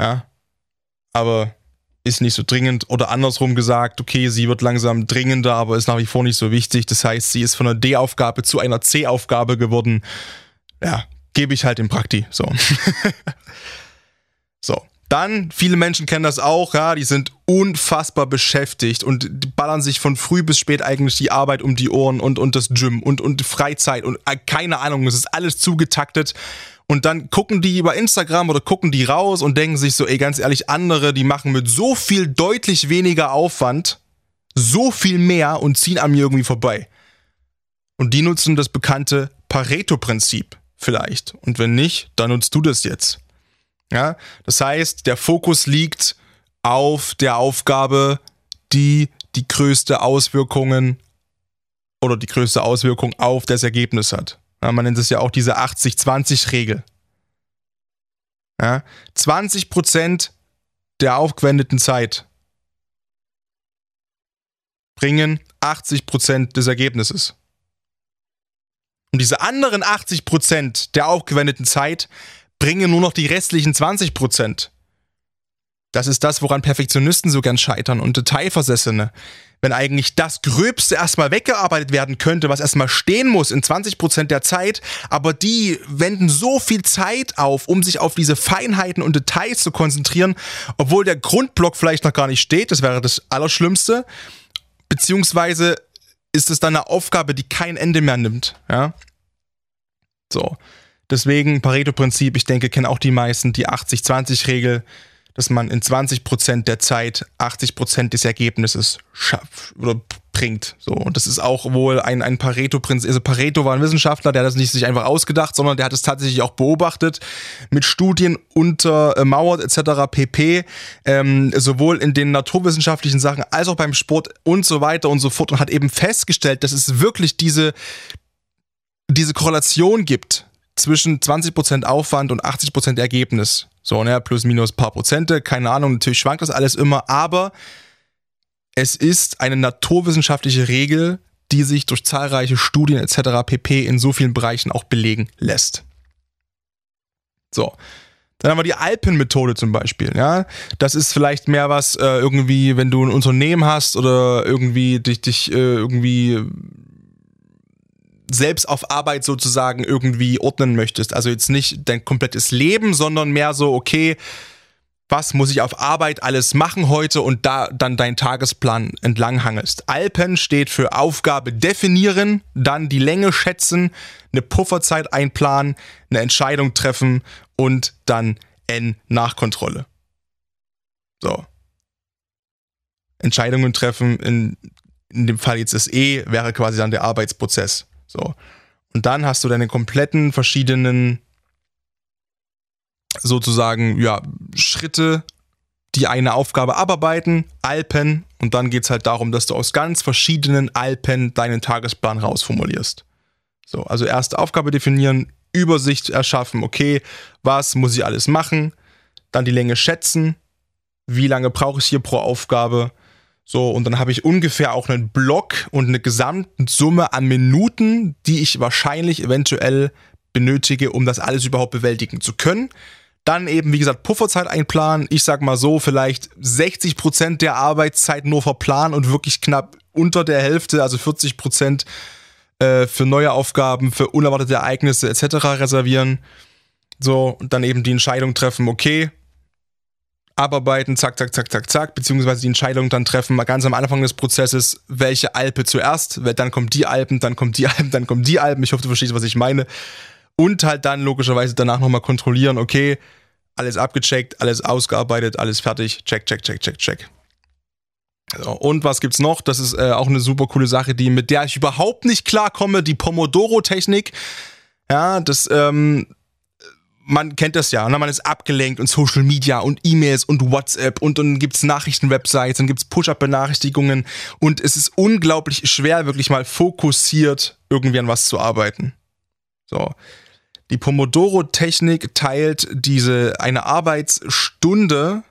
Ja. Aber ist nicht so dringend. Oder andersrum gesagt, okay, sie wird langsam dringender, aber ist nach wie vor nicht so wichtig. Das heißt, sie ist von einer D-Aufgabe zu einer C-Aufgabe geworden. Ja, gebe ich halt im Prakti. So. so. Dann, viele Menschen kennen das auch, ja, die sind unfassbar beschäftigt und ballern sich von früh bis spät eigentlich die Arbeit um die Ohren und, und das Gym und, und Freizeit und äh, keine Ahnung, es ist alles zugetaktet und dann gucken die über Instagram oder gucken die raus und denken sich so, ey, ganz ehrlich, andere, die machen mit so viel deutlich weniger Aufwand so viel mehr und ziehen an mir irgendwie vorbei. Und die nutzen das bekannte Pareto-Prinzip vielleicht. Und wenn nicht, dann nutzt du das jetzt. Ja, das heißt, der Fokus liegt auf der Aufgabe, die die größte Auswirkungen oder die größte Auswirkung auf das Ergebnis hat. Man nennt es ja auch diese 80-20-Regel. Ja, 20% der aufgewendeten Zeit bringen 80% des Ergebnisses. Und diese anderen 80% der aufgewendeten Zeit bringen nur noch die restlichen 20%. Das ist das, woran Perfektionisten so gern scheitern und Detailversessene wenn eigentlich das Gröbste erstmal weggearbeitet werden könnte, was erstmal stehen muss in 20% der Zeit, aber die wenden so viel Zeit auf, um sich auf diese Feinheiten und Details zu konzentrieren, obwohl der Grundblock vielleicht noch gar nicht steht, das wäre das Allerschlimmste, beziehungsweise ist es dann eine Aufgabe, die kein Ende mehr nimmt, ja. So. Deswegen Pareto-Prinzip, ich denke, kennen auch die meisten die 80-20-Regel dass man in 20% der Zeit 80% des Ergebnisses schafft oder bringt. So. Und das ist auch wohl ein, ein Pareto-Prinzip. Also Pareto war ein Wissenschaftler, der hat das nicht sich einfach ausgedacht, sondern der hat es tatsächlich auch beobachtet, mit Studien untermauert etc. pp. Ähm, sowohl in den naturwissenschaftlichen Sachen als auch beim Sport und so weiter und so fort und hat eben festgestellt, dass es wirklich diese, diese Korrelation gibt zwischen 20% Aufwand und 80% Ergebnis. So, ne, plus minus paar Prozente, keine Ahnung, natürlich schwankt das alles immer, aber es ist eine naturwissenschaftliche Regel, die sich durch zahlreiche Studien etc. pp. in so vielen Bereichen auch belegen lässt. So. Dann haben wir die Alpenmethode zum Beispiel. Ja, das ist vielleicht mehr was äh, irgendwie, wenn du ein Unternehmen hast oder irgendwie dich, dich äh, irgendwie selbst auf Arbeit sozusagen irgendwie ordnen möchtest. Also jetzt nicht dein komplettes Leben, sondern mehr so, okay, was muss ich auf Arbeit alles machen heute und da dann deinen Tagesplan entlanghangelst. Alpen steht für Aufgabe definieren, dann die Länge schätzen, eine Pufferzeit einplanen, eine Entscheidung treffen und dann N Nachkontrolle. So. Entscheidungen treffen, in, in dem Fall jetzt das E, wäre quasi dann der Arbeitsprozess. So. Und dann hast du deine kompletten verschiedenen sozusagen, ja, Schritte, die eine Aufgabe abarbeiten, Alpen, und dann geht es halt darum, dass du aus ganz verschiedenen Alpen deinen Tagesplan rausformulierst. So, also erste Aufgabe definieren, Übersicht erschaffen, okay, was muss ich alles machen, dann die Länge schätzen, wie lange brauche ich hier pro Aufgabe, So, und dann habe ich ungefähr auch einen Block und eine Gesamtsumme an Minuten, die ich wahrscheinlich eventuell benötige, um das alles überhaupt bewältigen zu können. Dann eben, wie gesagt, Pufferzeit einplanen. Ich sag mal so, vielleicht 60 Prozent der Arbeitszeit nur verplanen und wirklich knapp unter der Hälfte, also 40 Prozent äh, für neue Aufgaben, für unerwartete Ereignisse etc. reservieren. So, und dann eben die Entscheidung treffen, okay, abarbeiten, zack, zack, zack, zack, zack, beziehungsweise die Entscheidung dann treffen, ganz am Anfang des Prozesses, welche Alpe zuerst, dann kommt die Alpen, dann kommt die Alpen, dann kommen die Alpen. Ich hoffe, du verstehst, was ich meine. Und halt dann logischerweise danach nochmal kontrollieren, okay, alles abgecheckt, alles ausgearbeitet, alles fertig, check, check, check, check, check. So, und was gibt's noch? Das ist äh, auch eine super coole Sache, die mit der ich überhaupt nicht klarkomme, die Pomodoro-Technik. Ja, das ähm, man kennt das ja, ne? man ist abgelenkt und Social Media und E-Mails und WhatsApp und dann gibt's Nachrichtenwebsites, dann gibt's Push-Up-Benachrichtigungen und es ist unglaublich schwer, wirklich mal fokussiert irgendwie an was zu arbeiten. So. Die Pomodoro-Technik teilt diese eine Arbeitsstunde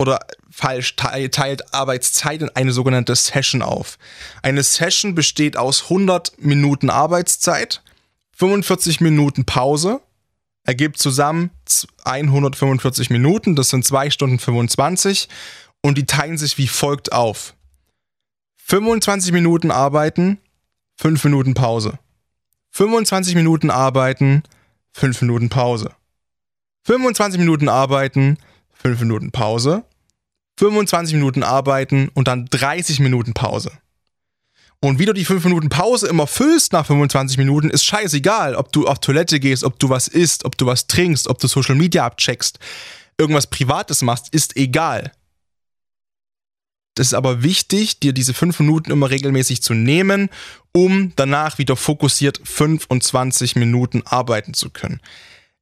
oder falsch teilt Arbeitszeit in eine sogenannte Session auf. Eine Session besteht aus 100 Minuten Arbeitszeit, 45 Minuten Pause ergibt zusammen 145 Minuten, das sind 2 Stunden 25 und die teilen sich wie folgt auf. 25 Minuten arbeiten, 5 Minuten Pause. 25 Minuten arbeiten, 5 Minuten Pause. 25 Minuten arbeiten, 5 Minuten Pause. 25 Minuten arbeiten und dann 30 Minuten Pause. Und wie du die 5 Minuten Pause immer füllst nach 25 Minuten, ist scheißegal, ob du auf Toilette gehst, ob du was isst, ob du was trinkst, ob du Social Media abcheckst, irgendwas Privates machst, ist egal. Das ist aber wichtig, dir diese 5 Minuten immer regelmäßig zu nehmen, um danach wieder fokussiert 25 Minuten arbeiten zu können.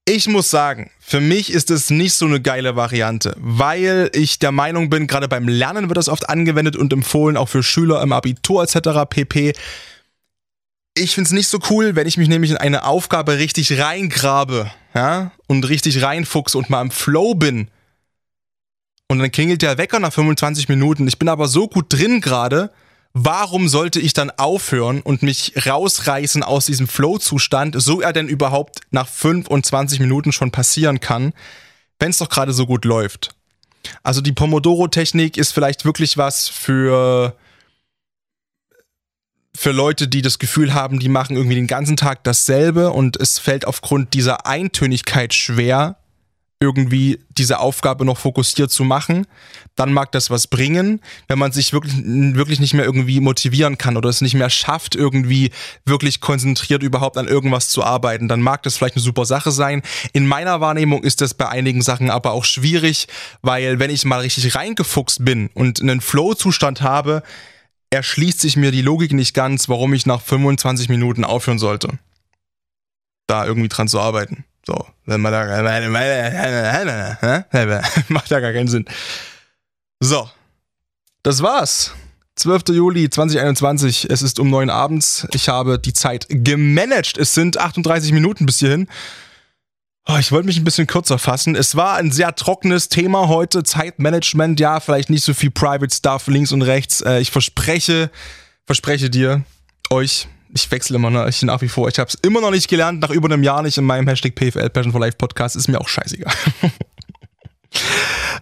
Ich muss sagen, für mich ist es nicht so eine geile Variante, weil ich der Meinung bin, gerade beim Lernen wird das oft angewendet und empfohlen, auch für Schüler im Abitur etc. pp. Ich finde es nicht so cool, wenn ich mich nämlich in eine Aufgabe richtig reingrabe, ja, und richtig reinfuchse und mal im Flow bin. Und dann klingelt der Wecker nach 25 Minuten. Ich bin aber so gut drin gerade, warum sollte ich dann aufhören und mich rausreißen aus diesem Flow-Zustand, so er denn überhaupt nach 25 Minuten schon passieren kann, wenn es doch gerade so gut läuft. Also die Pomodoro-Technik ist vielleicht wirklich was für für Leute, die das Gefühl haben, die machen irgendwie den ganzen Tag dasselbe und es fällt aufgrund dieser Eintönigkeit schwer, irgendwie diese Aufgabe noch fokussiert zu machen, dann mag das was bringen. Wenn man sich wirklich, wirklich nicht mehr irgendwie motivieren kann oder es nicht mehr schafft, irgendwie wirklich konzentriert überhaupt an irgendwas zu arbeiten, dann mag das vielleicht eine super Sache sein. In meiner Wahrnehmung ist das bei einigen Sachen aber auch schwierig, weil wenn ich mal richtig reingefuchst bin und einen Flow-Zustand habe, erschließt sich mir die Logik nicht ganz, warum ich nach 25 Minuten aufhören sollte, da irgendwie dran zu arbeiten. So, wenn man da macht ja gar keinen Sinn. So, das war's. 12. Juli 2021. Es ist um neun abends. Ich habe die Zeit gemanagt. Es sind 38 Minuten bis hierhin. Oh, ich wollte mich ein bisschen kürzer fassen. Es war ein sehr trockenes Thema heute. Zeitmanagement, ja, vielleicht nicht so viel Private Stuff links und rechts. Äh, ich verspreche, verspreche dir, euch, ich wechsle immer noch, nach wie vor. Ich habe es immer noch nicht gelernt, nach über einem Jahr nicht in meinem Hashtag PFL Passion for Life Podcast. Ist mir auch scheißegal.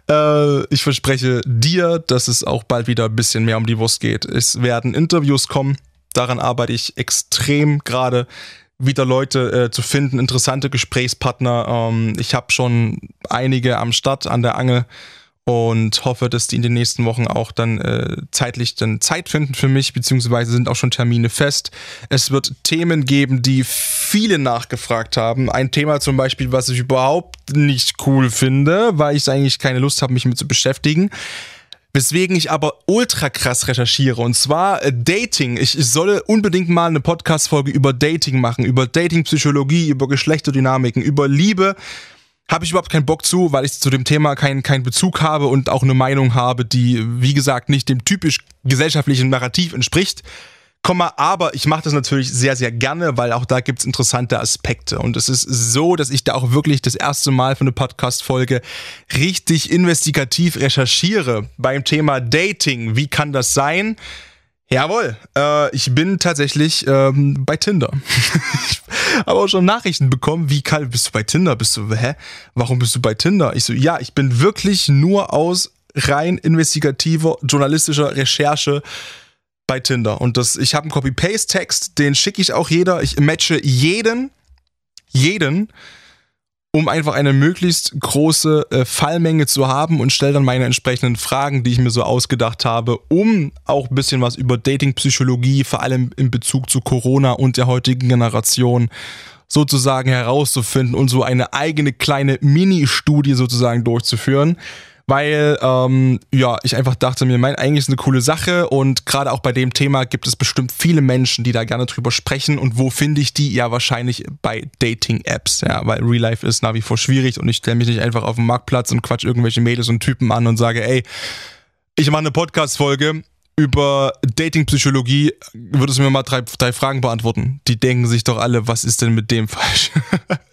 äh, ich verspreche dir, dass es auch bald wieder ein bisschen mehr um die Wurst geht. Es werden Interviews kommen. Daran arbeite ich extrem gerade wieder Leute äh, zu finden, interessante Gesprächspartner. Ähm, ich habe schon einige am Start an der Angel und hoffe, dass die in den nächsten Wochen auch dann äh, zeitlich dann Zeit finden für mich, beziehungsweise sind auch schon Termine fest. Es wird Themen geben, die viele nachgefragt haben. Ein Thema zum Beispiel, was ich überhaupt nicht cool finde, weil ich eigentlich keine Lust habe, mich mit zu beschäftigen. Weswegen ich aber ultra krass recherchiere. Und zwar äh, Dating. Ich, ich solle unbedingt mal eine Podcast-Folge über Dating machen, über Dating-Psychologie, über Geschlechterdynamiken, über Liebe habe ich überhaupt keinen Bock zu, weil ich zu dem Thema keinen keinen Bezug habe und auch eine Meinung habe, die, wie gesagt, nicht dem typisch gesellschaftlichen Narrativ entspricht. aber ich mache das natürlich sehr, sehr gerne, weil auch da gibt's interessante Aspekte. Und es ist so, dass ich da auch wirklich das erste Mal für eine Podcast-Folge richtig investigativ recherchiere beim Thema Dating. Wie kann das sein? Jawohl, äh, ich bin tatsächlich ähm, bei Tinder. ich habe auch schon Nachrichten bekommen, wie Karl, bist du bei Tinder? Bist du, hä? Warum bist du bei Tinder? Ich so, ja, ich bin wirklich nur aus rein investigativer journalistischer Recherche bei Tinder. Und das, ich habe einen Copy-Paste-Text, den schicke ich auch jeder. Ich matche jeden, jeden, um einfach eine möglichst große äh, Fallmenge zu haben und stelle dann meine entsprechenden Fragen, die ich mir so ausgedacht habe, um auch ein bisschen was über Dating-Psychologie, vor allem in Bezug zu Corona und der heutigen Generation sozusagen herauszufinden und so eine eigene kleine Mini-Studie sozusagen durchzuführen weil ähm, ja, ich einfach dachte mir, mein, eigentlich ist eine coole Sache und gerade auch bei dem Thema gibt es bestimmt viele Menschen, die da gerne drüber sprechen und wo finde ich die? Ja, wahrscheinlich bei Dating-Apps, ja, weil Real Life ist nach wie vor schwierig und ich stelle mich nicht einfach auf den Marktplatz und quatsch irgendwelche Mädels und Typen an und sage, ey, ich mache eine Podcast-Folge über Dating-Psychologie, würdest du mir mal drei, drei Fragen beantworten? Die denken sich doch alle, was ist denn mit dem falsch?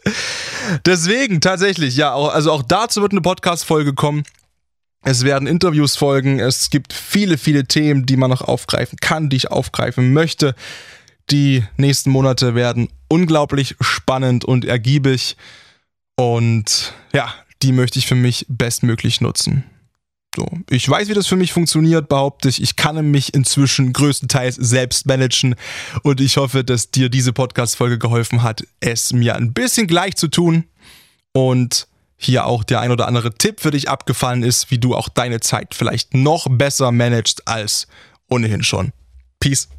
Deswegen, tatsächlich, ja, also auch dazu wird eine Podcast-Folge kommen. Es werden Interviews folgen. Es gibt viele, viele Themen, die man noch aufgreifen kann, die ich aufgreifen möchte. Die nächsten Monate werden unglaublich spannend und ergiebig. Und ja, die möchte ich für mich bestmöglich nutzen. So, ich weiß, wie das für mich funktioniert, behaupte ich. Ich kann mich inzwischen größtenteils selbst managen und ich hoffe, dass dir diese Podcast-Folge geholfen hat, es mir ein bisschen gleich zu tun und hier auch der ein oder andere Tipp für dich abgefallen ist, wie du auch deine Zeit vielleicht noch besser managst als ohnehin schon. Peace.